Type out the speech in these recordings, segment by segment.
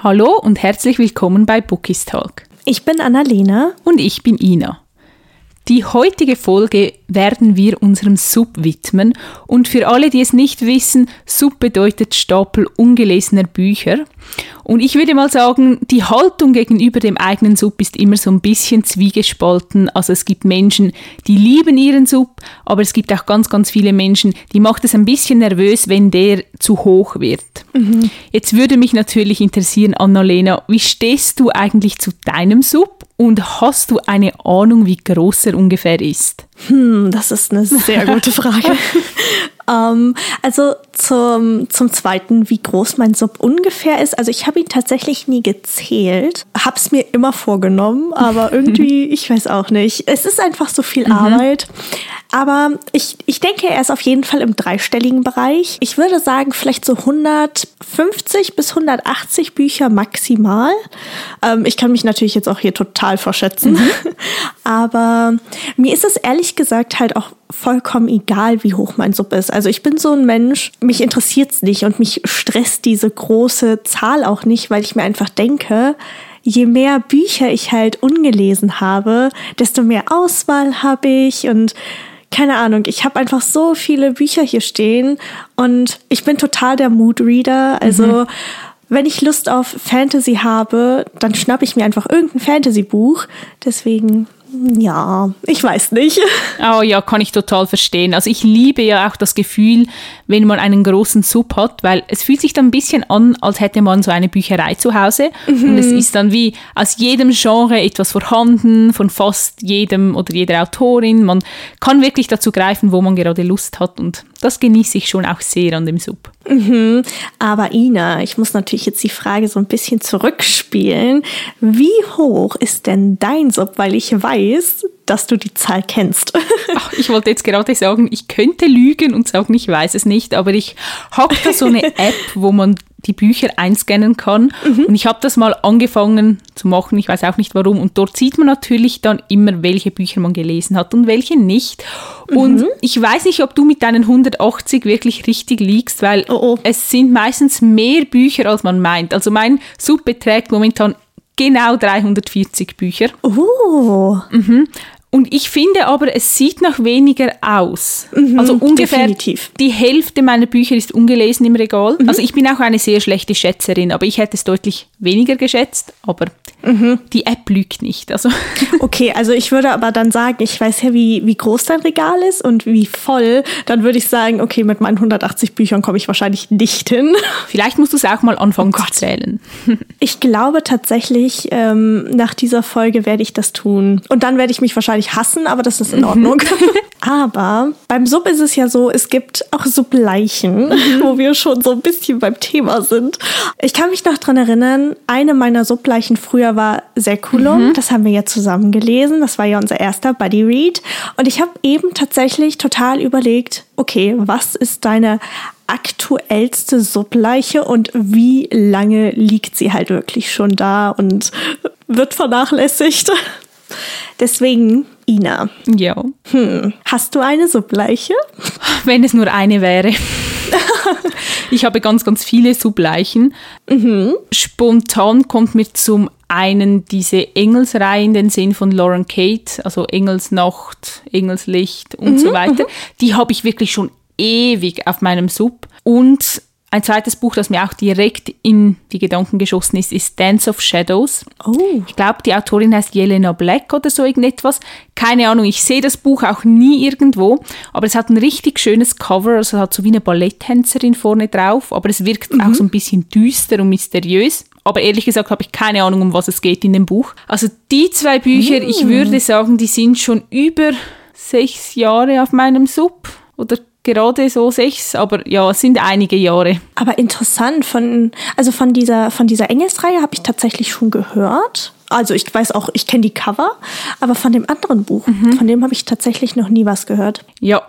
Hallo und herzlich willkommen bei Bookies Talk. Ich bin Annalena. Und ich bin Ina. Die heutige Folge werden wir unserem Sub widmen und für alle, die es nicht wissen, Sub bedeutet Stapel ungelesener Bücher. Und ich würde mal sagen, die Haltung gegenüber dem eigenen Sub ist immer so ein bisschen zwiegespalten. Also es gibt Menschen, die lieben ihren Sub, aber es gibt auch ganz, ganz viele Menschen, die macht es ein bisschen nervös, wenn der zu hoch wird. Mhm. Jetzt würde mich natürlich interessieren, Annalena, wie stehst du eigentlich zu deinem Sub? Und hast du eine Ahnung, wie groß er ungefähr ist? Hm, das ist eine sehr gute Frage. ähm, also zum, zum Zweiten, wie groß mein Sub ungefähr ist. Also ich habe ihn tatsächlich nie gezählt, habe es mir immer vorgenommen, aber irgendwie, ich weiß auch nicht. Es ist einfach so viel mhm. Arbeit. Aber ich, ich denke, er ist auf jeden Fall im dreistelligen Bereich. Ich würde sagen, vielleicht so 150 bis 180 Bücher maximal. Ähm, ich kann mich natürlich jetzt auch hier total verschätzen. Mhm. Aber mir ist es ehrlich gesagt halt auch vollkommen egal, wie hoch mein Sub ist. Also ich bin so ein Mensch, mich interessiert's nicht und mich stresst diese große Zahl auch nicht, weil ich mir einfach denke, je mehr Bücher ich halt ungelesen habe, desto mehr Auswahl habe ich und keine Ahnung, ich habe einfach so viele Bücher hier stehen und ich bin total der Moodreader. Also mhm. wenn ich Lust auf Fantasy habe, dann schnapp ich mir einfach irgendein Fantasy-Buch. Deswegen ja, ich weiß nicht. Oh ja, kann ich total verstehen. Also ich liebe ja auch das Gefühl, wenn man einen großen Sub hat, weil es fühlt sich dann ein bisschen an, als hätte man so eine Bücherei zu Hause. Mhm. Und es ist dann wie aus jedem Genre etwas vorhanden, von fast jedem oder jeder Autorin. Man kann wirklich dazu greifen, wo man gerade Lust hat. Und das genieße ich schon auch sehr an dem Sub. Mhm. Aber Ina, ich muss natürlich jetzt die Frage so ein bisschen zurückspielen. Wie hoch ist denn dein Sub? Weil ich weiß, dass du die Zahl kennst. Ach, ich wollte jetzt gerade sagen, ich könnte lügen und sagen, ich weiß es nicht, aber ich habe da so eine App, wo man die Bücher einscannen kann. Mhm. Und ich habe das mal angefangen zu machen, ich weiß auch nicht warum. Und dort sieht man natürlich dann immer, welche Bücher man gelesen hat und welche nicht. Und mhm. ich weiß nicht, ob du mit deinen 180 wirklich richtig liegst, weil oh oh. es sind meistens mehr Bücher, als man meint. Also mein Sub beträgt momentan genau 340 Bücher. Oh. Mhm. Und ich finde aber, es sieht noch weniger aus. Mhm, also ungefähr definitiv. die Hälfte meiner Bücher ist ungelesen im Regal. Mhm. Also ich bin auch eine sehr schlechte Schätzerin, aber ich hätte es deutlich weniger geschätzt. Aber Mhm. Die App lügt nicht. Also. Okay, also ich würde aber dann sagen, ich weiß ja, wie, wie groß dein Regal ist und wie voll. Dann würde ich sagen, okay, mit meinen 180 Büchern komme ich wahrscheinlich nicht hin. Vielleicht musst du es auch mal anfangen oh zu zählen. Ich glaube tatsächlich, ähm, nach dieser Folge werde ich das tun. Und dann werde ich mich wahrscheinlich hassen, aber das ist in Ordnung. aber beim Sub ist es ja so, es gibt auch Subleichen, mhm. wo wir schon so ein bisschen beim Thema sind. Ich kann mich noch dran erinnern, eine meiner Subleichen früher war Säkulum. Mhm. Das haben wir ja zusammen gelesen. Das war ja unser erster Buddy Read. Und ich habe eben tatsächlich total überlegt, okay, was ist deine aktuellste Subleiche und wie lange liegt sie halt wirklich schon da und wird vernachlässigt? Deswegen, Ina. Ja. Hm, hast du eine Subleiche? Wenn es nur eine wäre. ich habe ganz, ganz viele Subleichen. Mhm. Spontan kommt mir zum einen diese Engelsreihe in den Sinn von Lauren Kate, also Engelsnacht, Engelslicht und mhm, so weiter. Mhm. Die habe ich wirklich schon ewig auf meinem Sub. Und ein zweites Buch, das mir auch direkt in die Gedanken geschossen ist, ist Dance of Shadows. Oh. Ich glaube, die Autorin heißt Jelena Black oder so irgendetwas. Keine Ahnung, ich sehe das Buch auch nie irgendwo, aber es hat ein richtig schönes Cover, also hat so wie eine Balletttänzerin vorne drauf, aber es wirkt mhm. auch so ein bisschen düster und mysteriös. Aber ehrlich gesagt habe ich keine Ahnung, um was es geht in dem Buch. Also die zwei Bücher, mhm. ich würde sagen, die sind schon über sechs Jahre auf meinem Sub oder gerade so sechs, aber ja, es sind einige Jahre. Aber interessant, von, also von dieser, von dieser Engelsreihe habe ich tatsächlich schon gehört. Also ich weiß auch, ich kenne die Cover, aber von dem anderen Buch, mhm. von dem habe ich tatsächlich noch nie was gehört. Ja,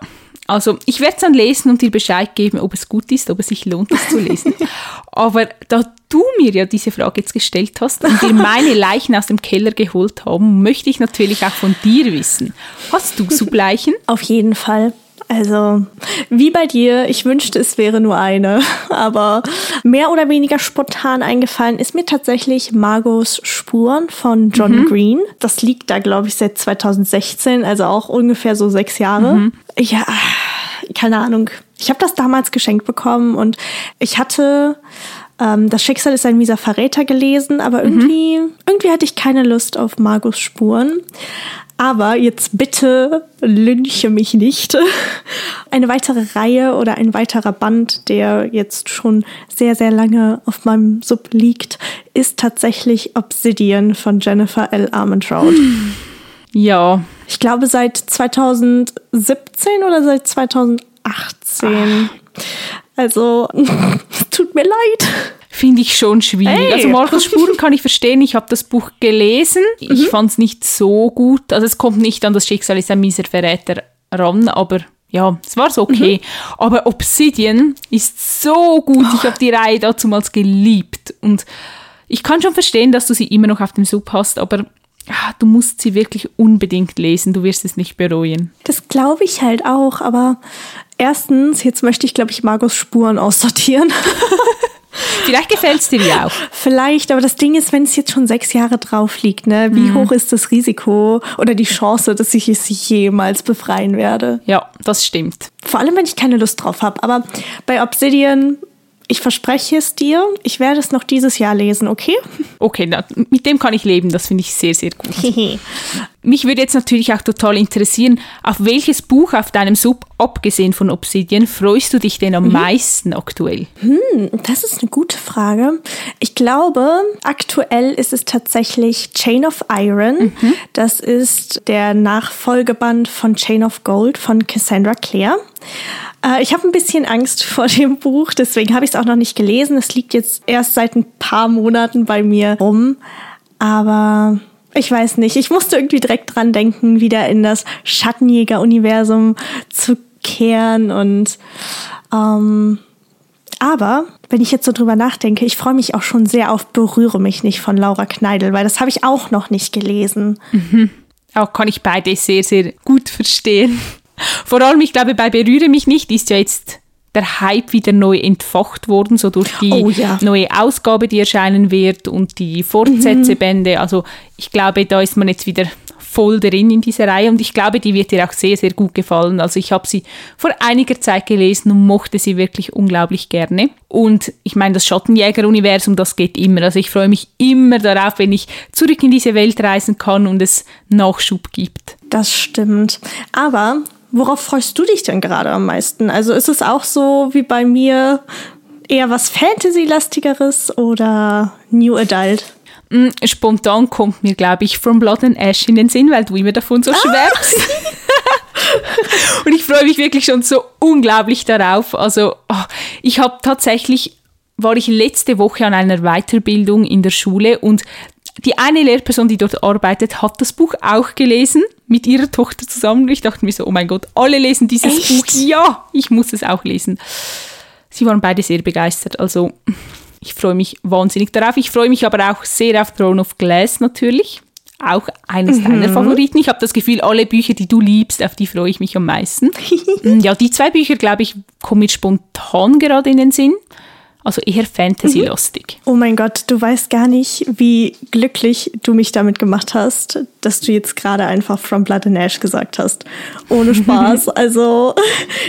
also ich werde es dann lesen und dir Bescheid geben, ob es gut ist, ob es sich lohnt, es zu lesen. Aber da du mir ja diese Frage jetzt gestellt hast und wir meine Leichen aus dem Keller geholt haben, möchte ich natürlich auch von dir wissen. Hast du Subleichen? Auf jeden Fall. Also, wie bei dir, ich wünschte, es wäre nur eine. Aber mehr oder weniger spontan eingefallen ist mir tatsächlich Margos Spuren von John mhm. Green. Das liegt da, glaube ich, seit 2016, also auch ungefähr so sechs Jahre. Mhm. Ja, keine Ahnung. Ich habe das damals geschenkt bekommen und ich hatte ähm, Das Schicksal ist ein mieser Verräter gelesen, aber mhm. irgendwie, mhm. irgendwie hatte ich keine Lust auf Margos Spuren. Aber jetzt bitte lynche mich nicht. Eine weitere Reihe oder ein weiterer Band, der jetzt schon sehr, sehr lange auf meinem Sub liegt, ist tatsächlich Obsidian von Jennifer L. Armentrout. Ja. Ich glaube seit 2017 oder seit 2018. Ach. Also, tut mir leid finde ich schon schwierig. Hey. Also Markus Spuren kann ich verstehen. Ich habe das Buch gelesen. Ich mhm. fand es nicht so gut. Also es kommt nicht an das Schicksal ist ein mieser Verräter ran, aber ja, es war so okay. Mhm. Aber Obsidian ist so gut. Ich habe die Reihe dazumals geliebt. Und ich kann schon verstehen, dass du sie immer noch auf dem Sub hast, aber ja, du musst sie wirklich unbedingt lesen. Du wirst es nicht bereuen. Das glaube ich halt auch, aber erstens, jetzt möchte ich, glaube ich, Margos Spuren aussortieren. Vielleicht gefällt es dir ja auch. Vielleicht, aber das Ding ist, wenn es jetzt schon sechs Jahre drauf liegt, ne, wie mhm. hoch ist das Risiko oder die Chance, dass ich es jemals befreien werde? Ja, das stimmt. Vor allem, wenn ich keine Lust drauf habe. Aber bei Obsidian ich verspreche es dir, ich werde es noch dieses Jahr lesen, okay? Okay, na, mit dem kann ich leben, das finde ich sehr, sehr gut. Mich würde jetzt natürlich auch total interessieren, auf welches Buch auf deinem Sub, abgesehen von Obsidian, freust du dich denn am mhm. meisten aktuell? Hm, das ist eine gute Frage. Ich glaube, aktuell ist es tatsächlich Chain of Iron. Mhm. Das ist der Nachfolgeband von Chain of Gold von Cassandra Clare. Äh, ich habe ein bisschen Angst vor dem Buch, deswegen habe ich es auch noch nicht gelesen. Es liegt jetzt erst seit ein paar Monaten bei mir rum. Aber ich weiß nicht, ich musste irgendwie direkt dran denken, wieder in das Schattenjäger-Universum zu kehren und ähm, aber wenn ich jetzt so drüber nachdenke, ich freue mich auch schon sehr auf Berühre mich nicht von Laura Kneidel, weil das habe ich auch noch nicht gelesen. Mhm. Auch kann ich beide sehr, sehr gut verstehen. Vor allem, ich glaube, bei Berühre mich nicht ist ja jetzt der Hype wieder neu entfacht worden, so durch die oh, ja. neue Ausgabe, die erscheinen wird und die Fortsetzebände. Mhm. Also ich glaube, da ist man jetzt wieder voll drin in dieser Reihe und ich glaube, die wird dir auch sehr, sehr gut gefallen. Also ich habe sie vor einiger Zeit gelesen und mochte sie wirklich unglaublich gerne. Und ich meine, das Schattenjäger-Universum, das geht immer. Also ich freue mich immer darauf, wenn ich zurück in diese Welt reisen kann und es Nachschub gibt. Das stimmt. Aber Worauf freust du dich denn gerade am meisten? Also ist es auch so wie bei mir eher was Fantasy-lastigeres oder New Adult? Mm, spontan kommt mir, glaube ich, From Blood and Ash in den Sinn, weil du immer davon so ah. schwärmst. und ich freue mich wirklich schon so unglaublich darauf. Also, oh, ich habe tatsächlich, war ich letzte Woche an einer Weiterbildung in der Schule und die eine Lehrperson, die dort arbeitet, hat das Buch auch gelesen mit ihrer Tochter zusammen. Ich dachte mir so, oh mein Gott, alle lesen dieses Echt? Buch. Ja, ich muss es auch lesen. Sie waren beide sehr begeistert. Also ich freue mich wahnsinnig darauf. Ich freue mich aber auch sehr auf Throne of Glass natürlich. Auch eines mhm. deiner Favoriten. Ich habe das Gefühl, alle Bücher, die du liebst, auf die freue ich mich am meisten. ja, die zwei Bücher, glaube ich, kommen mir spontan gerade in den Sinn. Also eher Fantasy-lastig. Oh mein Gott, du weißt gar nicht, wie glücklich du mich damit gemacht hast, dass du jetzt gerade einfach From Blood and Ash gesagt hast. Ohne Spaß. also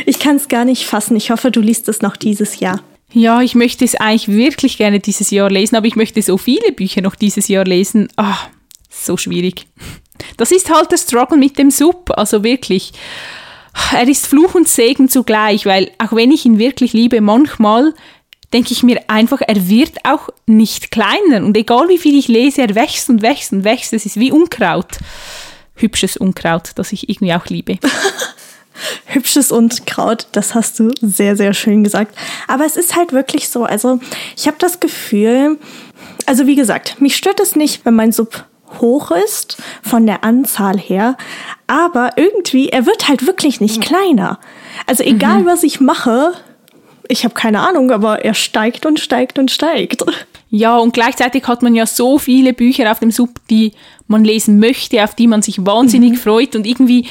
ich kann es gar nicht fassen. Ich hoffe, du liest es noch dieses Jahr. Ja, ich möchte es eigentlich wirklich gerne dieses Jahr lesen, aber ich möchte so viele Bücher noch dieses Jahr lesen. Ah, so schwierig. Das ist halt der Struggle mit dem Sub, also wirklich. Er ist Fluch und Segen zugleich, weil auch wenn ich ihn wirklich liebe, manchmal denke ich mir einfach, er wird auch nicht kleiner. Und egal wie viel ich lese, er wächst und wächst und wächst. Es ist wie Unkraut. Hübsches Unkraut, das ich irgendwie auch liebe. Hübsches Unkraut, das hast du sehr, sehr schön gesagt. Aber es ist halt wirklich so. Also, ich habe das Gefühl, also wie gesagt, mich stört es nicht, wenn mein Sub hoch ist von der Anzahl her, aber irgendwie, er wird halt wirklich nicht kleiner. Also egal, mhm. was ich mache, ich habe keine Ahnung, aber er steigt und steigt und steigt. Ja, und gleichzeitig hat man ja so viele Bücher auf dem Sub, die man lesen möchte, auf die man sich wahnsinnig mhm. freut und irgendwie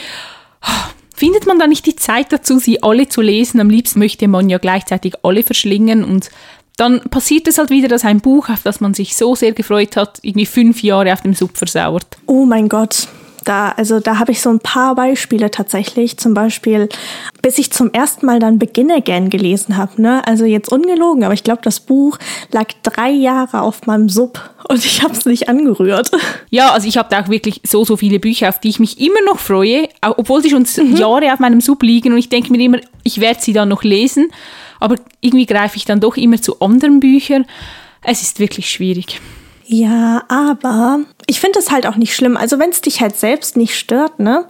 findet man da nicht die Zeit dazu, sie alle zu lesen? Am liebsten möchte man ja gleichzeitig alle verschlingen und dann passiert es halt wieder, dass ein Buch, auf das man sich so sehr gefreut hat, irgendwie fünf Jahre auf dem Sub versauert. Oh mein Gott. Da, also da habe ich so ein paar Beispiele tatsächlich. Zum Beispiel, bis ich zum ersten Mal dann Begin Again gelesen habe. Ne? Also jetzt ungelogen, aber ich glaube, das Buch lag drei Jahre auf meinem Sub und ich habe es nicht angerührt. Ja, also ich habe da auch wirklich so, so viele Bücher, auf die ich mich immer noch freue, obwohl sie schon mhm. Jahre auf meinem Sub liegen und ich denke mir immer, ich werde sie dann noch lesen aber irgendwie greife ich dann doch immer zu anderen Büchern. Es ist wirklich schwierig. Ja, aber ich finde es halt auch nicht schlimm. Also wenn es dich halt selbst nicht stört, ne,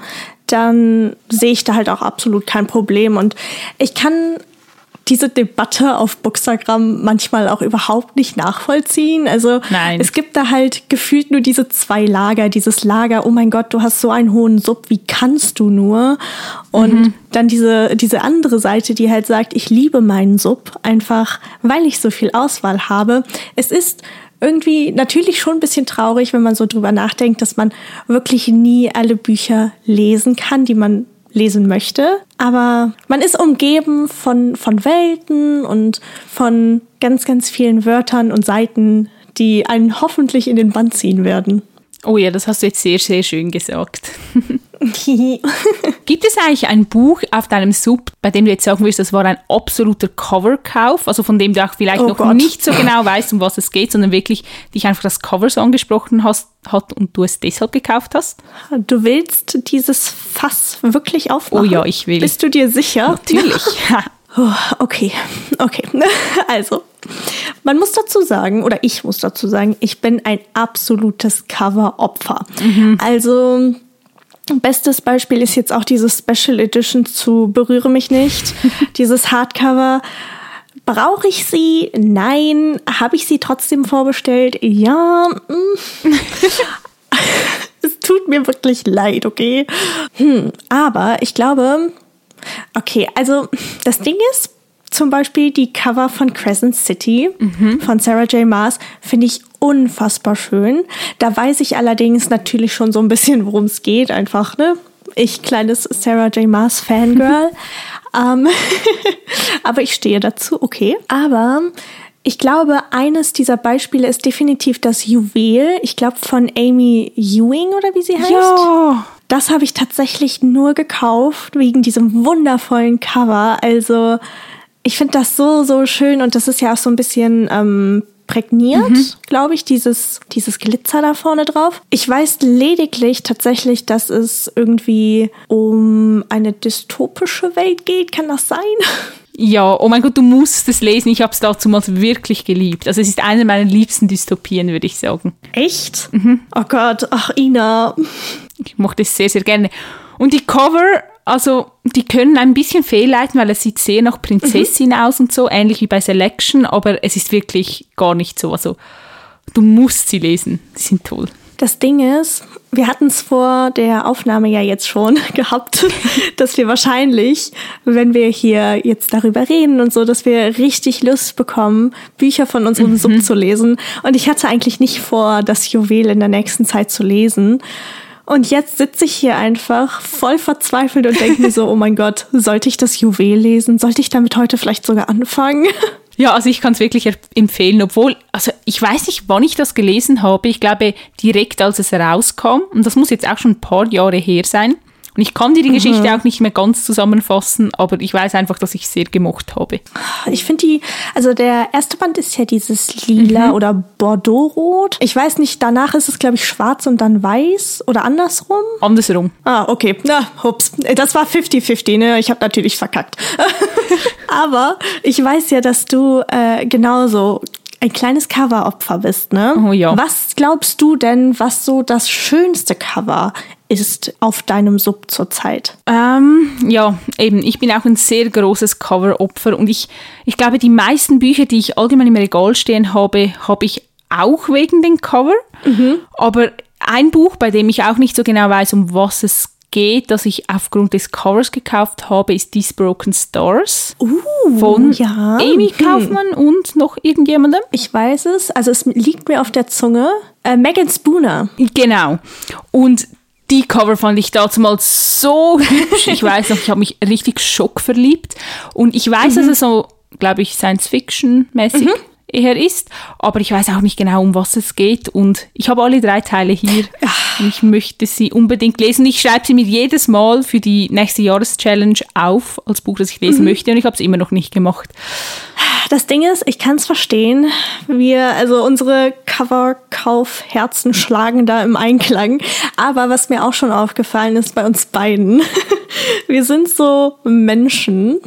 dann sehe ich da halt auch absolut kein Problem. Und ich kann diese Debatte auf Bookstagram manchmal auch überhaupt nicht nachvollziehen. Also Nein. es gibt da halt gefühlt nur diese zwei Lager. Dieses Lager, oh mein Gott, du hast so einen hohen Sub, wie kannst du nur? Und mhm. dann diese, diese andere Seite, die halt sagt, ich liebe meinen Sub, einfach weil ich so viel Auswahl habe. Es ist irgendwie natürlich schon ein bisschen traurig, wenn man so drüber nachdenkt, dass man wirklich nie alle Bücher lesen kann, die man lesen möchte. Aber man ist umgeben von, von Welten und von ganz, ganz vielen Wörtern und Seiten, die einen hoffentlich in den Band ziehen werden. Oh ja, das hast du jetzt sehr, sehr schön gesagt. Gibt es eigentlich ein Buch auf deinem Sub, bei dem du jetzt sagen würdest, das war ein absoluter Coverkauf, also von dem du auch vielleicht oh noch Gott. nicht so genau weißt, um was es geht, sondern wirklich dich einfach das Cover so angesprochen hast, hat und du es deshalb gekauft hast? Du willst dieses Fass wirklich aufmachen? Oh ja, ich will. Bist du dir sicher? Natürlich. Oh, okay, okay. Also, man muss dazu sagen, oder ich muss dazu sagen, ich bin ein absolutes Cover-Opfer. Mhm. Also, bestes Beispiel ist jetzt auch diese Special Edition zu Berühre mich nicht. Dieses Hardcover. Brauche ich sie? Nein. Habe ich sie trotzdem vorbestellt? Ja. Mm. es tut mir wirklich leid, okay? Hm, aber ich glaube, Okay, also das Ding ist, zum Beispiel die Cover von Crescent City mhm. von Sarah J. Maas finde ich unfassbar schön. Da weiß ich allerdings natürlich schon so ein bisschen, worum es geht. Einfach, ne? Ich, kleines Sarah J. Maas Fangirl. ähm, aber ich stehe dazu, okay. Aber ich glaube, eines dieser Beispiele ist definitiv das Juwel. Ich glaube von Amy Ewing oder wie sie heißt. Ja. Das habe ich tatsächlich nur gekauft wegen diesem wundervollen Cover. Also ich finde das so, so schön und das ist ja auch so ein bisschen ähm, prägniert, mhm. glaube ich, dieses, dieses Glitzer da vorne drauf. Ich weiß lediglich tatsächlich, dass es irgendwie um eine dystopische Welt geht. Kann das sein? Ja, oh mein Gott, du musst es lesen. Ich habe es damals wirklich geliebt. Also es ist eine meiner liebsten Dystopien, würde ich sagen. Echt? Mhm. Oh Gott, ach Ina. Ich mochte es sehr, sehr gerne. Und die Cover, also die können ein bisschen fehlleiten, weil es sieht sehr nach Prinzessin mhm. aus und so, ähnlich wie bei Selection, aber es ist wirklich gar nicht so. Also du musst sie lesen. Die sind toll. Das Ding ist, wir hatten es vor der Aufnahme ja jetzt schon gehabt, dass wir wahrscheinlich, wenn wir hier jetzt darüber reden und so, dass wir richtig Lust bekommen, Bücher von unserem mhm. Sub zu lesen. Und ich hatte eigentlich nicht vor, das Juwel in der nächsten Zeit zu lesen. Und jetzt sitze ich hier einfach voll verzweifelt und denke mir so, oh mein Gott, sollte ich das Juwel lesen? Sollte ich damit heute vielleicht sogar anfangen? Ja, also ich kann es wirklich empfehlen, obwohl, also ich weiß nicht, wann ich das gelesen habe. Ich glaube direkt, als es rauskam. Und das muss jetzt auch schon ein paar Jahre her sein. Und ich kann dir die mhm. Geschichte auch nicht mehr ganz zusammenfassen, aber ich weiß einfach, dass ich sehr gemocht habe. Ich finde die, also der erste Band ist ja dieses lila mhm. oder Bordeaux-Rot. Ich weiß nicht, danach ist es, glaube ich, schwarz und dann weiß oder andersrum. Andersrum. Ah, okay. Na, hups. Das war 50-50, ne? Ich habe natürlich verkackt. aber ich weiß ja, dass du äh, genauso ein kleines Coveropfer bist, ne? Oh ja. Was glaubst du denn, was so das schönste Cover ist auf deinem Sub zurzeit? Ähm, ja, eben. Ich bin auch ein sehr großes Coveropfer und ich, ich glaube, die meisten Bücher, die ich allgemein im Regal stehen habe, habe ich auch wegen den Cover. Mhm. Aber ein Buch, bei dem ich auch nicht so genau weiß, um was es geht, das ich aufgrund des Covers gekauft habe, ist These Broken Stars uh, von ja. Amy hm. Kaufmann hm. und noch irgendjemandem. Ich weiß es, also es liegt mir auf der Zunge. Äh, Megan Spooner. Genau. Und die Cover fand ich damals so hübsch. Ich weiß noch, ich habe mich richtig schockverliebt. Und ich weiß, mhm. dass es so, glaube ich, Science-Fiction-mäßig mhm eher ist. Aber ich weiß auch nicht genau, um was es geht. Und ich habe alle drei Teile hier. Und ich möchte sie unbedingt lesen. Ich schreibe sie mir jedes Mal für die nächste Jahreschallenge auf, als Buch, das ich lesen mhm. möchte. Und ich habe es immer noch nicht gemacht. Das Ding ist, ich kann es verstehen. Wir, also unsere Coverkaufherzen schlagen da im Einklang. Aber was mir auch schon aufgefallen ist bei uns beiden, wir sind so Menschen,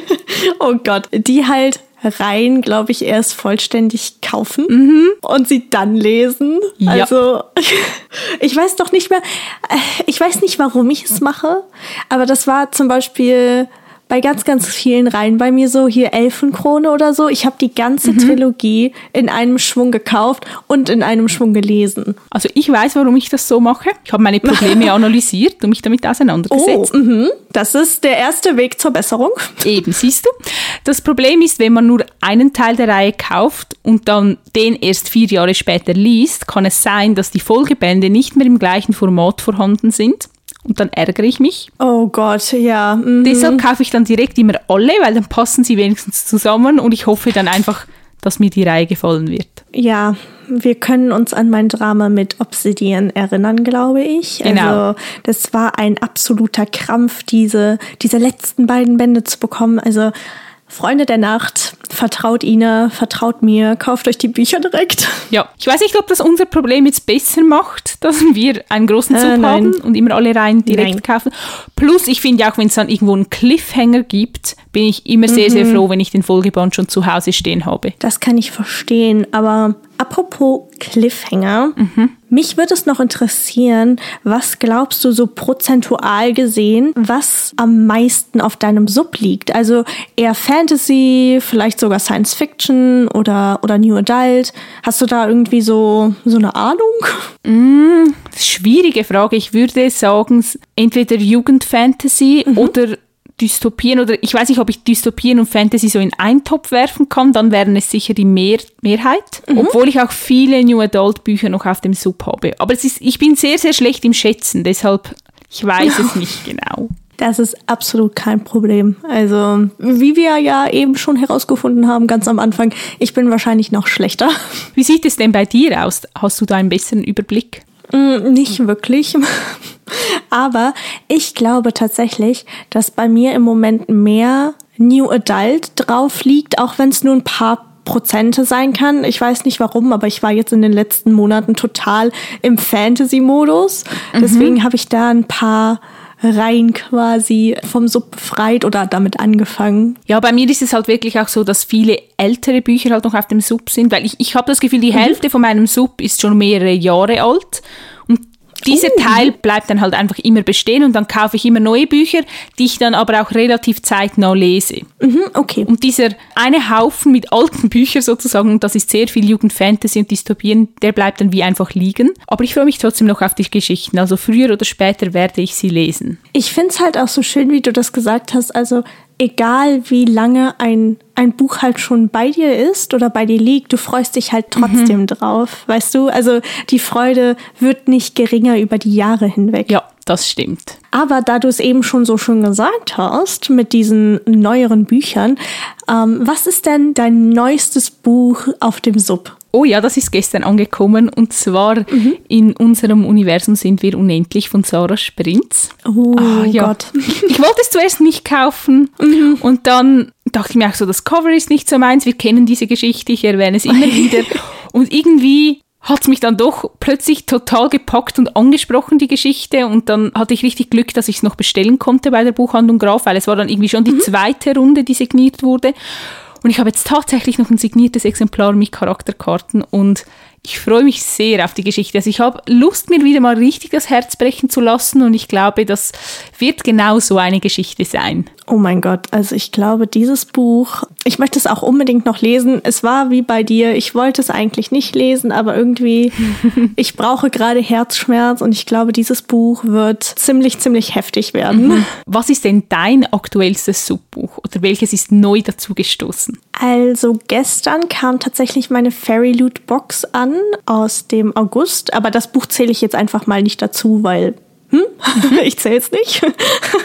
oh Gott, die halt rein, glaube ich, erst vollständig kaufen mhm. und sie dann lesen. Ja. Also ich weiß doch nicht mehr, äh, ich weiß nicht, warum ich es mache, aber das war zum Beispiel bei ganz, ganz vielen Reihen bei mir so, hier Elfenkrone oder so. Ich habe die ganze mhm. Trilogie in einem Schwung gekauft und in einem Schwung gelesen. Also ich weiß, warum ich das so mache. Ich habe meine Probleme analysiert und mich damit auseinandergesetzt. Oh, mh. Das ist der erste Weg zur Besserung. Eben, siehst du. Das Problem ist, wenn man nur einen Teil der Reihe kauft und dann den erst vier Jahre später liest, kann es sein, dass die Folgebände nicht mehr im gleichen Format vorhanden sind und dann ärgere ich mich. Oh Gott, ja. Mhm. Deshalb kaufe ich dann direkt immer alle, weil dann passen sie wenigstens zusammen und ich hoffe dann einfach, dass mir die Reihe gefallen wird. Ja, wir können uns an mein Drama mit Obsidian erinnern, glaube ich. Genau. Also das war ein absoluter Krampf, diese, diese letzten beiden Bände zu bekommen. Also Freunde der Nacht, vertraut ihnen, vertraut mir, kauft euch die Bücher direkt. Ja, ich weiß nicht, ob das unser Problem jetzt besser macht, dass wir einen großen Zug äh, haben und immer alle rein direkt nein. kaufen. Plus, ich finde auch, wenn es dann irgendwo einen Cliffhanger gibt, bin ich immer sehr, mhm. sehr froh, wenn ich den Folgeband schon zu Hause stehen habe. Das kann ich verstehen, aber apropos Cliffhanger, mhm. mich würde es noch interessieren, was glaubst du so prozentual gesehen, was am meisten auf deinem Sub liegt? Also eher Fantasy, vielleicht sogar Science Fiction oder, oder New Adult. Hast du da irgendwie so, so eine Ahnung? Mm, schwierige Frage. Ich würde sagen, entweder Jugendfantasy mhm. oder Dystopien oder ich weiß nicht, ob ich Dystopien und Fantasy so in einen Topf werfen kann, dann wären es sicher die Mehr Mehrheit, mhm. obwohl ich auch viele New Adult Bücher noch auf dem Sub habe. Aber es ist, ich bin sehr, sehr schlecht im Schätzen, deshalb ich weiß es nicht genau. Das ist absolut kein Problem. Also, wie wir ja eben schon herausgefunden haben, ganz am Anfang, ich bin wahrscheinlich noch schlechter. Wie sieht es denn bei dir aus? Hast du da einen besseren Überblick? Mm, nicht wirklich. Aber ich glaube tatsächlich, dass bei mir im Moment mehr New Adult drauf liegt, auch wenn es nur ein paar Prozente sein kann. Ich weiß nicht warum, aber ich war jetzt in den letzten Monaten total im Fantasy-Modus. Mhm. Deswegen habe ich da ein paar Reihen quasi vom Sub befreit oder damit angefangen. Ja, bei mir ist es halt wirklich auch so, dass viele ältere Bücher halt noch auf dem Sub sind, weil ich, ich habe das Gefühl, die mhm. Hälfte von meinem Sub ist schon mehrere Jahre alt dieser uh. Teil bleibt dann halt einfach immer bestehen und dann kaufe ich immer neue Bücher, die ich dann aber auch relativ zeitnah lese. Mhm, okay. Und dieser eine Haufen mit alten Büchern sozusagen, das ist sehr viel Jugendfantasy und Dystopien, der bleibt dann wie einfach liegen. Aber ich freue mich trotzdem noch auf die Geschichten. Also früher oder später werde ich sie lesen. Ich finde es halt auch so schön, wie du das gesagt hast. Also egal wie lange ein, ein Buch halt schon bei dir ist oder bei dir liegt, du freust dich halt trotzdem mhm. drauf, weißt du? Also die Freude wird nicht geringer über die Jahre hinweg. Ja, das stimmt. Aber da du es eben schon so schön gesagt hast mit diesen neueren Büchern, ähm, was ist denn dein neuestes Buch auf dem Sub? Oh ja, das ist gestern angekommen und zwar mhm. in unserem Universum sind wir unendlich von Sarah Sprintz. Oh ah, ja. Gott. Ich wollte es zuerst nicht kaufen mhm. und dann dachte ich mir auch so, das Cover ist nicht so meins, wir kennen diese Geschichte, ich erwähne es immer wieder und irgendwie hat es mich dann doch plötzlich total gepackt und angesprochen, die Geschichte. Und dann hatte ich richtig Glück, dass ich es noch bestellen konnte bei der Buchhandlung Graf, weil es war dann irgendwie schon die mhm. zweite Runde, die signiert wurde. Und ich habe jetzt tatsächlich noch ein signiertes Exemplar mit Charakterkarten und ich freue mich sehr auf die Geschichte. Also ich habe Lust, mir wieder mal richtig das Herz brechen zu lassen und ich glaube, das wird genau so eine Geschichte sein. Oh mein Gott, also ich glaube, dieses Buch, ich möchte es auch unbedingt noch lesen. Es war wie bei dir, ich wollte es eigentlich nicht lesen, aber irgendwie, ich brauche gerade Herzschmerz und ich glaube, dieses Buch wird ziemlich, ziemlich heftig werden. Mhm. Was ist denn dein aktuellstes Subbuch oder welches ist neu dazu gestoßen? Also gestern kam tatsächlich meine Fairy Loot Box an aus dem August, aber das Buch zähle ich jetzt einfach mal nicht dazu, weil hm, ich zähle es nicht.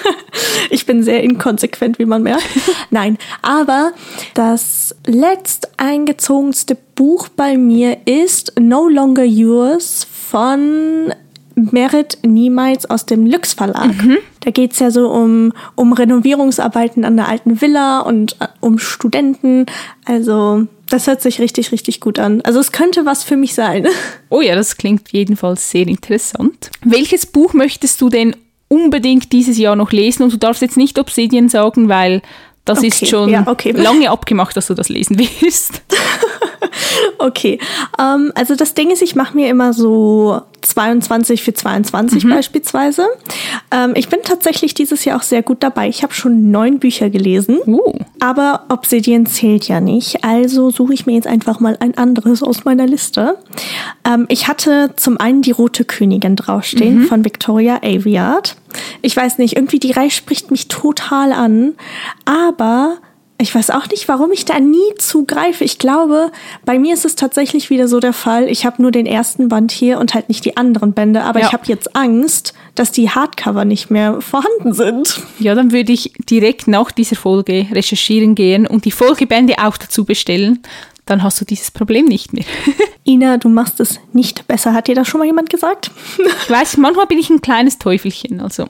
ich bin sehr inkonsequent, wie man merkt. Nein, aber das letzt eingezogenste Buch bei mir ist No Longer Yours von Merit Niemals aus dem Lux Verlag. Mhm. Da geht's ja so um, um Renovierungsarbeiten an der alten Villa und äh, um Studenten. Also das hört sich richtig, richtig gut an. Also es könnte was für mich sein. Oh ja, das klingt jedenfalls sehr interessant. Welches Buch möchtest du denn unbedingt dieses Jahr noch lesen? Und du darfst jetzt nicht Obsidian sagen, weil das okay, ist schon ja, okay. lange abgemacht, dass du das lesen wirst. okay, ähm, also das Ding ist, ich mache mir immer so 22 für 22 mhm. beispielsweise. Ähm, ich bin tatsächlich dieses Jahr auch sehr gut dabei. Ich habe schon neun Bücher gelesen, uh. aber Obsidian zählt ja nicht. Also suche ich mir jetzt einfach mal ein anderes aus meiner Liste. Ähm, ich hatte zum einen die Rote Königin draufstehen mhm. von Victoria Aviard. Ich weiß nicht, irgendwie die Reihe spricht mich total an, aber ich weiß auch nicht, warum ich da nie zugreife. Ich glaube, bei mir ist es tatsächlich wieder so der Fall. Ich habe nur den ersten Band hier und halt nicht die anderen Bände. Aber ja. ich habe jetzt Angst, dass die Hardcover nicht mehr vorhanden sind. Ja, dann würde ich direkt nach dieser Folge recherchieren gehen und die Folgebände auch dazu bestellen. Dann hast du dieses Problem nicht mehr. Ina, du machst es nicht besser. Hat dir das schon mal jemand gesagt? ich weiß, manchmal bin ich ein kleines Teufelchen. Also.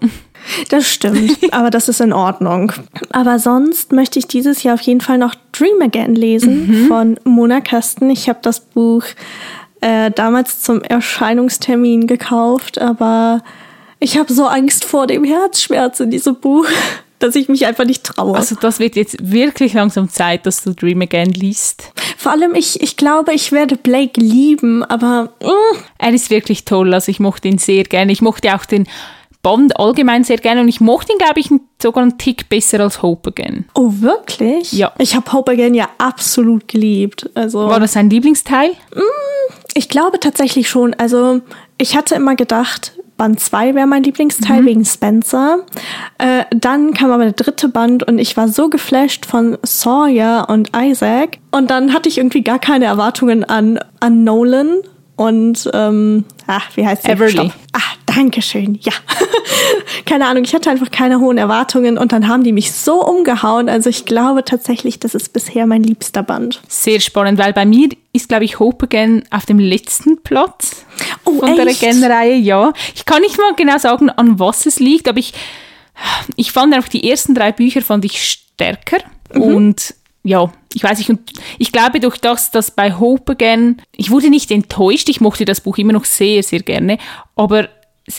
Das stimmt, aber das ist in Ordnung. Aber sonst möchte ich dieses Jahr auf jeden Fall noch Dream Again lesen mhm. von Mona Kasten. Ich habe das Buch äh, damals zum Erscheinungstermin gekauft, aber ich habe so Angst vor dem Herzschmerz in diesem Buch, dass ich mich einfach nicht traue. Also das wird jetzt wirklich langsam Zeit, dass du Dream Again liest. Vor allem, ich, ich glaube, ich werde Blake lieben, aber... Mm. Er ist wirklich toll, also ich mochte ihn sehr gerne. Ich mochte auch den Bond allgemein sehr gerne und ich mochte ihn, glaube ich, sogar einen Tick besser als Hope Again. Oh, wirklich? Ja. Ich habe Hope Again ja absolut geliebt. Also, War das sein Lieblingsteil? Mm, ich glaube tatsächlich schon. Also ich hatte immer gedacht, Band 2 wäre mein Lieblingsteil mhm. wegen Spencer. Äh, dann kam aber der dritte Band und ich war so geflasht von Sawyer und Isaac. Und dann hatte ich irgendwie gar keine Erwartungen an, an Nolan, und ähm, ach, wie heißt sie? Everly. Ah, danke schön. Ja. keine Ahnung, ich hatte einfach keine hohen Erwartungen und dann haben die mich so umgehauen. Also ich glaube tatsächlich, das ist bisher mein liebster Band. Sehr spannend, weil bei mir ist, glaube ich, Hope Again auf dem letzten Platz oh, von echt? der Again-Reihe. Ja. Ich kann nicht mal genau sagen, an was es liegt, aber ich, ich fand auch die ersten drei Bücher fand ich stärker. Mhm. Und ja, ich weiß nicht, und ich glaube durch das, dass bei Hope Again, ich wurde nicht enttäuscht, ich mochte das Buch immer noch sehr, sehr gerne, aber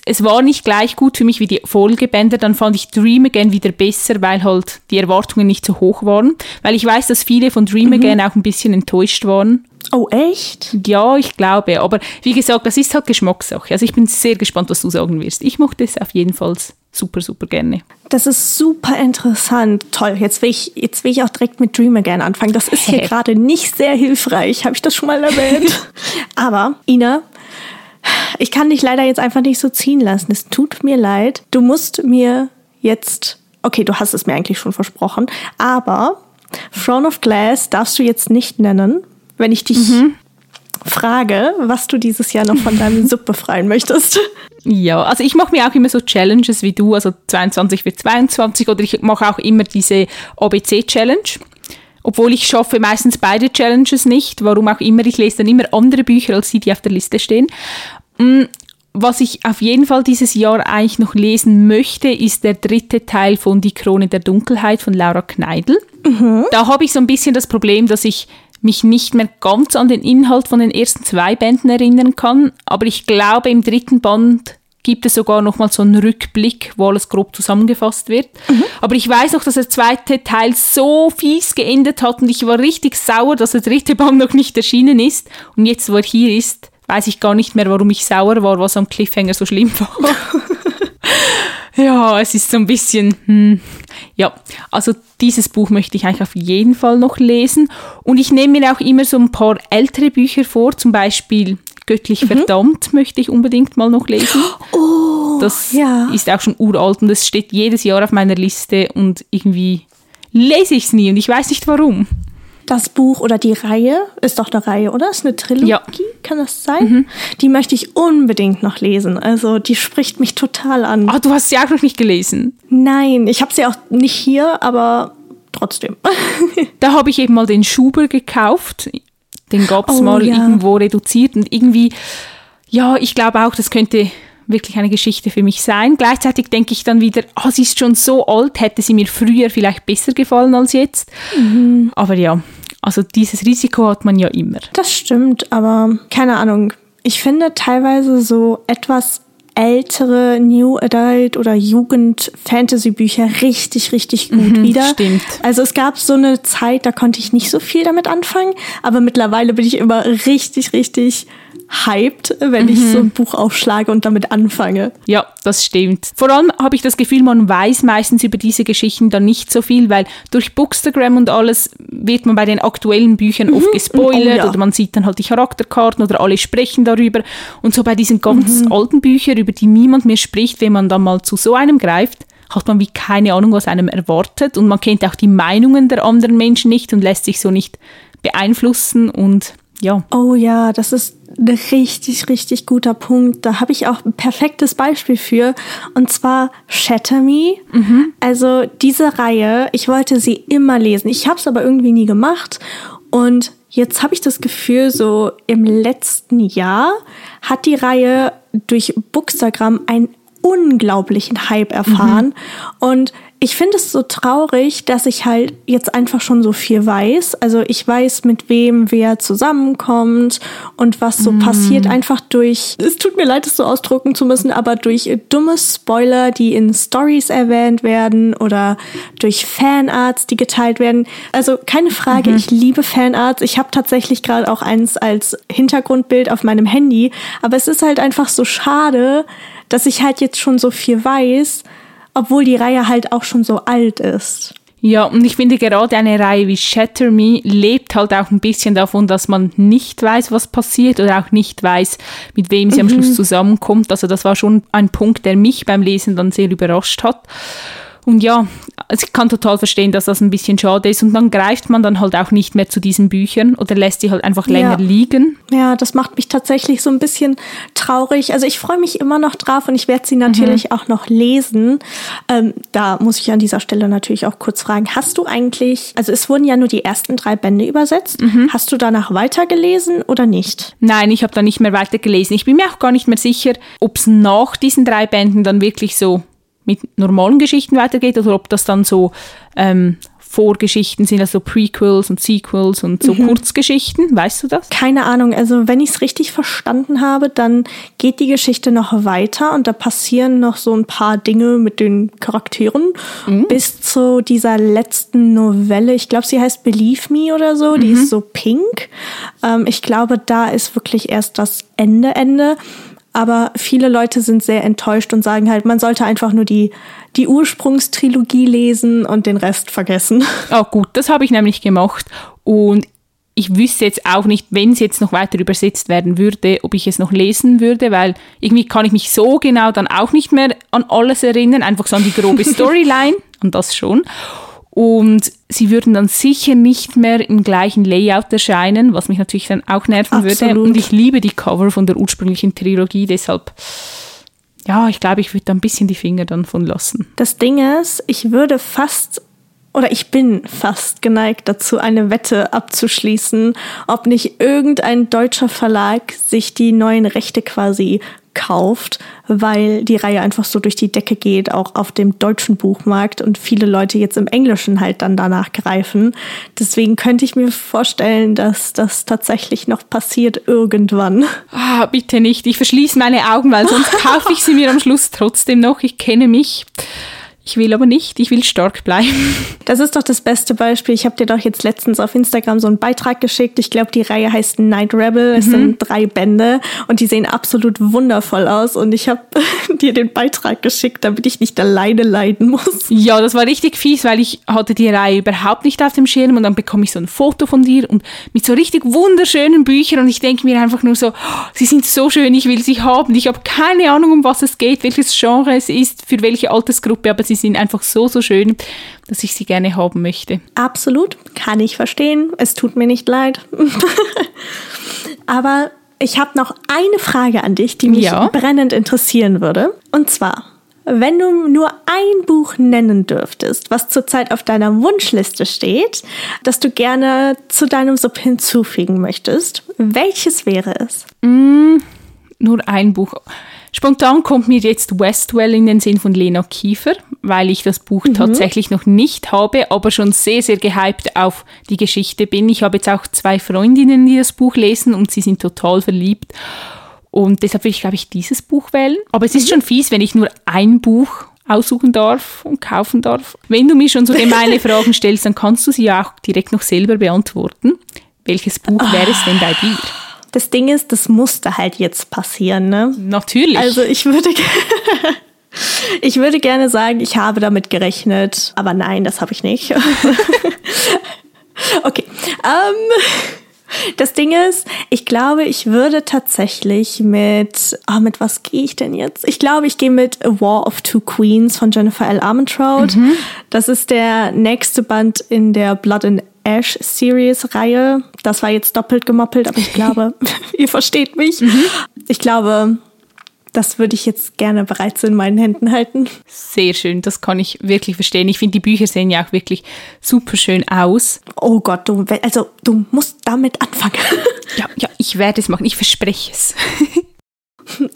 es war nicht gleich gut für mich wie die Folgebänder, dann fand ich Dream Again wieder besser, weil halt die Erwartungen nicht so hoch waren. Weil ich weiß, dass viele von Dream mhm. Again auch ein bisschen enttäuscht waren. Oh, echt? Ja, ich glaube. Aber wie gesagt, das ist halt Geschmackssache. Also ich bin sehr gespannt, was du sagen wirst. Ich mochte es auf jeden Fall super, super gerne. Das ist super interessant. Toll. Jetzt will ich, jetzt will ich auch direkt mit Dream Again anfangen. Das ist hier gerade nicht sehr hilfreich. Habe ich das schon mal erwähnt? Aber, Ina, ich kann dich leider jetzt einfach nicht so ziehen lassen. Es tut mir leid. Du musst mir jetzt, okay, du hast es mir eigentlich schon versprochen, aber Throne of Glass darfst du jetzt nicht nennen, wenn ich dich mhm. frage, was du dieses Jahr noch von deinem Sub befreien möchtest. Ja, also ich mache mir auch immer so Challenges wie du, also 22 für 22 oder ich mache auch immer diese ABC-Challenge. Obwohl ich schaffe meistens beide Challenges nicht, warum auch immer. Ich lese dann immer andere Bücher als die, die auf der Liste stehen. Mm, was ich auf jeden Fall dieses Jahr eigentlich noch lesen möchte, ist der dritte Teil von Die Krone der Dunkelheit von Laura Kneidl. Mhm. Da habe ich so ein bisschen das Problem, dass ich mich nicht mehr ganz an den Inhalt von den ersten zwei Bänden erinnern kann. Aber ich glaube, im dritten Band gibt es sogar noch mal so einen Rückblick, wo alles grob zusammengefasst wird. Mhm. Aber ich weiß noch, dass der zweite Teil so fies geendet hat und ich war richtig sauer, dass der dritte Band noch nicht erschienen ist. Und jetzt, wo er hier ist, weiß ich gar nicht mehr, warum ich sauer war, was am Cliffhanger so schlimm war. ja, es ist so ein bisschen, hm, ja, also dieses Buch möchte ich eigentlich auf jeden Fall noch lesen. Und ich nehme mir auch immer so ein paar ältere Bücher vor, zum Beispiel Göttlich mhm. verdammt möchte ich unbedingt mal noch lesen. Oh, das ja. ist auch schon uralt und es steht jedes Jahr auf meiner Liste und irgendwie lese ich es nie und ich weiß nicht warum. Das Buch oder die Reihe, ist doch eine Reihe, oder? Ist eine Trilogie, Ja. kann das sein? Die möchte ich unbedingt noch lesen. Also die spricht mich total an. Ah, du hast sie auch noch nicht gelesen. Nein, ich habe sie auch nicht hier, aber trotzdem. Da habe ich eben mal den Schuber gekauft. Den gab es Oh, mal ja. irgendwo reduziert und irgendwie, ja, ich glaube auch, das könnte wirklich eine Geschichte für mich sein. Gleichzeitig denke ich dann wieder, ah, sie ist schon so alt, hätte sie mir früher vielleicht besser gefallen als jetzt. Mhm. Aber ja, also dieses Risiko hat man ja immer. Das stimmt, aber keine Ahnung. Ich finde teilweise so etwas ältere New Adult oder Jugend-Fantasy-Bücher richtig, richtig gut wieder. stimmt. Also es gab so eine Zeit, da konnte ich nicht so viel damit anfangen, aber mittlerweile bin ich immer richtig, richtig hyped, wenn ich so ein Buch aufschlage und damit anfange. Ja, das stimmt. Vor allem habe ich das Gefühl, man weiß meistens über diese Geschichten dann nicht so viel, weil durch Bookstagram und alles wird man bei den aktuellen Büchern oft gespoilert Oh ja. oder man sieht dann halt die Charakterkarten oder alle sprechen darüber. Und so bei diesen ganz alten Büchern, über die niemand mehr spricht, wenn man dann mal zu so einem greift, hat man wie keine Ahnung, was einem erwartet und man kennt auch die Meinungen der anderen Menschen nicht und lässt sich so nicht beeinflussen und ja. Oh ja, das ist ein richtig, richtig guter Punkt. Da habe ich auch ein perfektes Beispiel für. Und zwar Shatter Me. Also diese Reihe, ich wollte sie immer lesen. Ich habe es aber irgendwie nie gemacht. Und jetzt habe ich das Gefühl, so im letzten Jahr hat die Reihe durch Bookstagram einen unglaublichen Hype erfahren. Und ich finde es so traurig, dass ich halt jetzt einfach schon so viel weiß. Also ich weiß, mit wem wer zusammenkommt und was so passiert, einfach durch, es tut mir leid, es so ausdrucken zu müssen, aber durch dumme Spoiler, die in Stories erwähnt werden oder durch Fanarts, die geteilt werden. Also keine Frage, ich liebe Fanarts. Ich habe tatsächlich gerade auch eins als Hintergrundbild auf meinem Handy, aber es ist halt einfach so schade, dass ich halt jetzt schon so viel weiß, obwohl die Reihe halt auch schon so alt ist. Ja, und ich finde gerade eine Reihe wie Shatter Me lebt halt auch ein bisschen davon, dass man nicht weiß, was passiert oder auch nicht weiß, mit wem sie am Schluss zusammenkommt. Also das war schon ein Punkt, der mich beim Lesen dann sehr überrascht hat. Und ja, also ich kann total verstehen, dass das ein bisschen schade ist. Und dann greift man dann halt auch nicht mehr zu diesen Büchern oder lässt sie halt einfach länger Ja. liegen. Ja, das macht mich tatsächlich so ein bisschen traurig. Also ich freue mich immer noch drauf und ich werde sie natürlich auch noch lesen. Ähm, da muss ich an dieser Stelle natürlich auch kurz fragen, hast du eigentlich, also es wurden ja nur die ersten drei Bände übersetzt, hast du danach weitergelesen oder nicht? Nein, ich habe da nicht mehr weitergelesen. Ich bin mir auch gar nicht mehr sicher, ob es nach diesen drei Bänden dann wirklich so mit normalen Geschichten weitergeht oder ob das dann so ähm, Vorgeschichten sind, also Prequels und Sequels und so Kurzgeschichten. Weißt du das? Keine Ahnung, also wenn ich es richtig verstanden habe, dann geht die Geschichte noch weiter und da passieren noch so ein paar Dinge mit den Charakteren bis zu dieser letzten Novelle. Ich glaube, sie heißt Believe Me oder so, die ist so pink. Ähm, ich glaube, da ist wirklich erst das Ende, Ende. Aber viele Leute sind sehr enttäuscht und sagen halt, man sollte einfach nur die, die Ursprungstrilogie lesen und den Rest vergessen. Ah, gut, das habe ich nämlich gemacht. Und ich wüsste jetzt auch nicht, wenn es jetzt noch weiter übersetzt werden würde, ob ich es noch lesen würde, weil irgendwie kann ich mich so genau dann auch nicht mehr an alles erinnern, einfach so an die grobe Storyline, an das schon. Und sie würden dann sicher nicht mehr im gleichen Layout erscheinen, was mich natürlich dann auch nerven würde. Absolut. Und ich liebe die Cover von der ursprünglichen Trilogie, deshalb, ja, ich glaube, ich würde da ein bisschen die Finger dann von lassen. Das Ding ist, ich würde fast oder ich bin fast geneigt dazu, eine Wette abzuschließen, ob nicht irgendein deutscher Verlag sich die neuen Rechte quasi kauft, weil die Reihe einfach so durch die Decke geht, auch auf dem deutschen Buchmarkt und viele Leute jetzt im Englischen halt dann danach greifen. Deswegen könnte ich mir vorstellen, dass das tatsächlich noch passiert irgendwann. Ah, bitte nicht. Ich verschließe meine Augen, weil sonst kaufe ich sie mir am Schluss trotzdem noch. Ich kenne mich. Ich will aber nicht. Ich will stark bleiben. Das ist doch das beste Beispiel. Ich habe dir doch jetzt letztens auf Instagram so einen Beitrag geschickt. Ich glaube, die Reihe heißt Night Rebel. Es sind drei Bände und die sehen absolut wundervoll aus. Und ich habe dir den Beitrag geschickt, damit ich nicht alleine leiden muss. Ja, das war richtig fies, weil ich hatte die Reihe überhaupt nicht auf dem Schirm und dann bekomme ich so ein Foto von dir und mit so richtig wunderschönen Büchern und ich denke mir einfach nur so, oh, sie sind so schön, ich will sie haben. Ich habe keine Ahnung, um was es geht, welches Genre es ist, für welche Altersgruppe, aber sie sind einfach so, so schön, dass ich sie gerne haben möchte. Absolut, kann ich verstehen. Es tut mir nicht leid. Aber ich habe noch eine Frage an dich, die mich ja. brennend interessieren würde. Und zwar, wenn du nur ein Buch nennen dürftest, was zurzeit auf deiner Wunschliste steht, das du gerne zu deinem Sub hinzufügen möchtest, welches wäre es? Mm, nur ein Buch. Spontan kommt mir jetzt Westwell in den Sinn von Lena Kiefer, weil ich das Buch mhm. tatsächlich noch nicht habe, aber schon sehr, sehr gehypt auf die Geschichte bin. Ich habe jetzt auch zwei Freundinnen, die das Buch lesen und sie sind total verliebt. Und deshalb will ich, glaube ich, dieses Buch wählen. Aber es ist mhm. schon fies, wenn ich nur ein Buch aussuchen darf und kaufen darf. Wenn du mir schon so gemeine Fragen stellst, dann kannst du sie ja auch direkt noch selber beantworten. Welches Buch wäre es denn bei dir? Das Ding ist, das musste halt jetzt passieren, ne? Natürlich. Also ich würde, ich würde gerne sagen, ich habe damit gerechnet, aber nein, das habe ich nicht. okay. Ähm, das Ding ist, ich glaube, ich würde tatsächlich mit, oh, mit was gehe ich denn jetzt? Ich glaube, ich gehe mit A War of Two Queens von Jennifer L. Armentrout. Mhm. Das ist der nächste Band in der Blood and Ash Series Reihe. Das war jetzt doppelt gemoppelt, aber ich glaube, ihr versteht mich. Mhm. Ich glaube, das würde ich jetzt gerne bereits in meinen Händen halten. Sehr schön, das kann ich wirklich verstehen. Ich finde, die Bücher sehen ja auch wirklich super schön aus. Oh Gott, du, also du musst damit anfangen. ja, ja, ich werde es machen, ich verspreche es.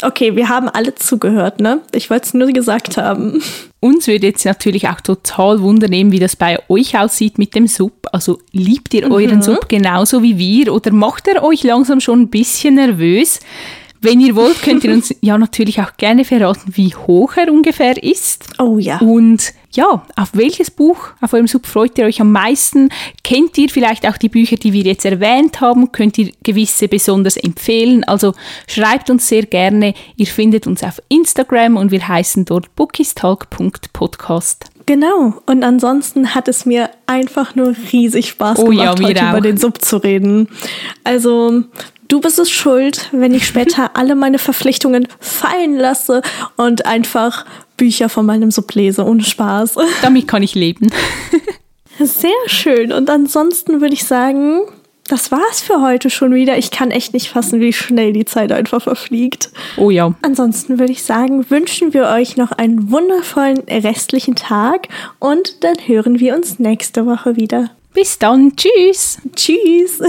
Okay, wir haben alle zugehört, ne? Ich wollte es nur gesagt haben. Uns würde jetzt natürlich auch total wundernehmen, wie das bei euch aussieht mit dem Sub. Also liebt ihr euren mhm. Sub genauso wie wir oder macht er euch langsam schon ein bisschen nervös? Wenn ihr wollt, könnt ihr uns ja natürlich auch gerne verraten, wie hoch er ungefähr ist. Oh ja. Und ja, auf welches Buch auf eurem Sub freut ihr euch am meisten? Kennt ihr vielleicht auch die Bücher, die wir jetzt erwähnt haben? Könnt ihr gewisse besonders empfehlen? Also schreibt uns sehr gerne. Ihr findet uns auf Instagram und wir heißen dort bookistalk.podcast. Genau. Und ansonsten hat es mir einfach nur riesig Spaß oh, gemacht, ja, heute auch. über den Sub zu reden. Also du bist es schuld, wenn ich später alle meine Verpflichtungen fallen lasse und einfach Bücher von meinem Sub lese, ohne Spaß. Damit kann ich leben. Sehr schön. Und ansonsten würde ich sagen, das war's für heute schon wieder. Ich kann echt nicht fassen, wie schnell die Zeit einfach verfliegt. Oh ja. Ansonsten würde ich sagen, wünschen wir euch noch einen wundervollen restlichen Tag und dann hören wir uns nächste Woche wieder. Bis dann. Tschüss. Tschüss.